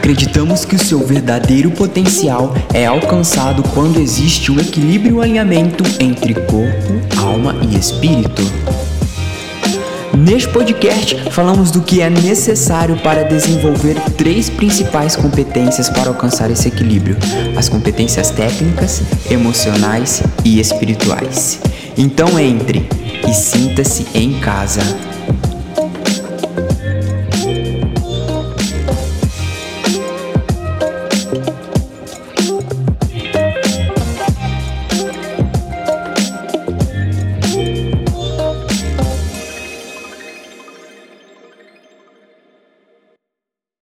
Acreditamos que o seu verdadeiro potencial é alcançado quando existe um equilíbrio e o alinhamento entre corpo, alma e espírito. Neste podcast, falamos do que é necessário para desenvolver três principais competências para alcançar esse equilíbrio: as competências técnicas, emocionais e espirituais. Então entre e sinta-se em casa.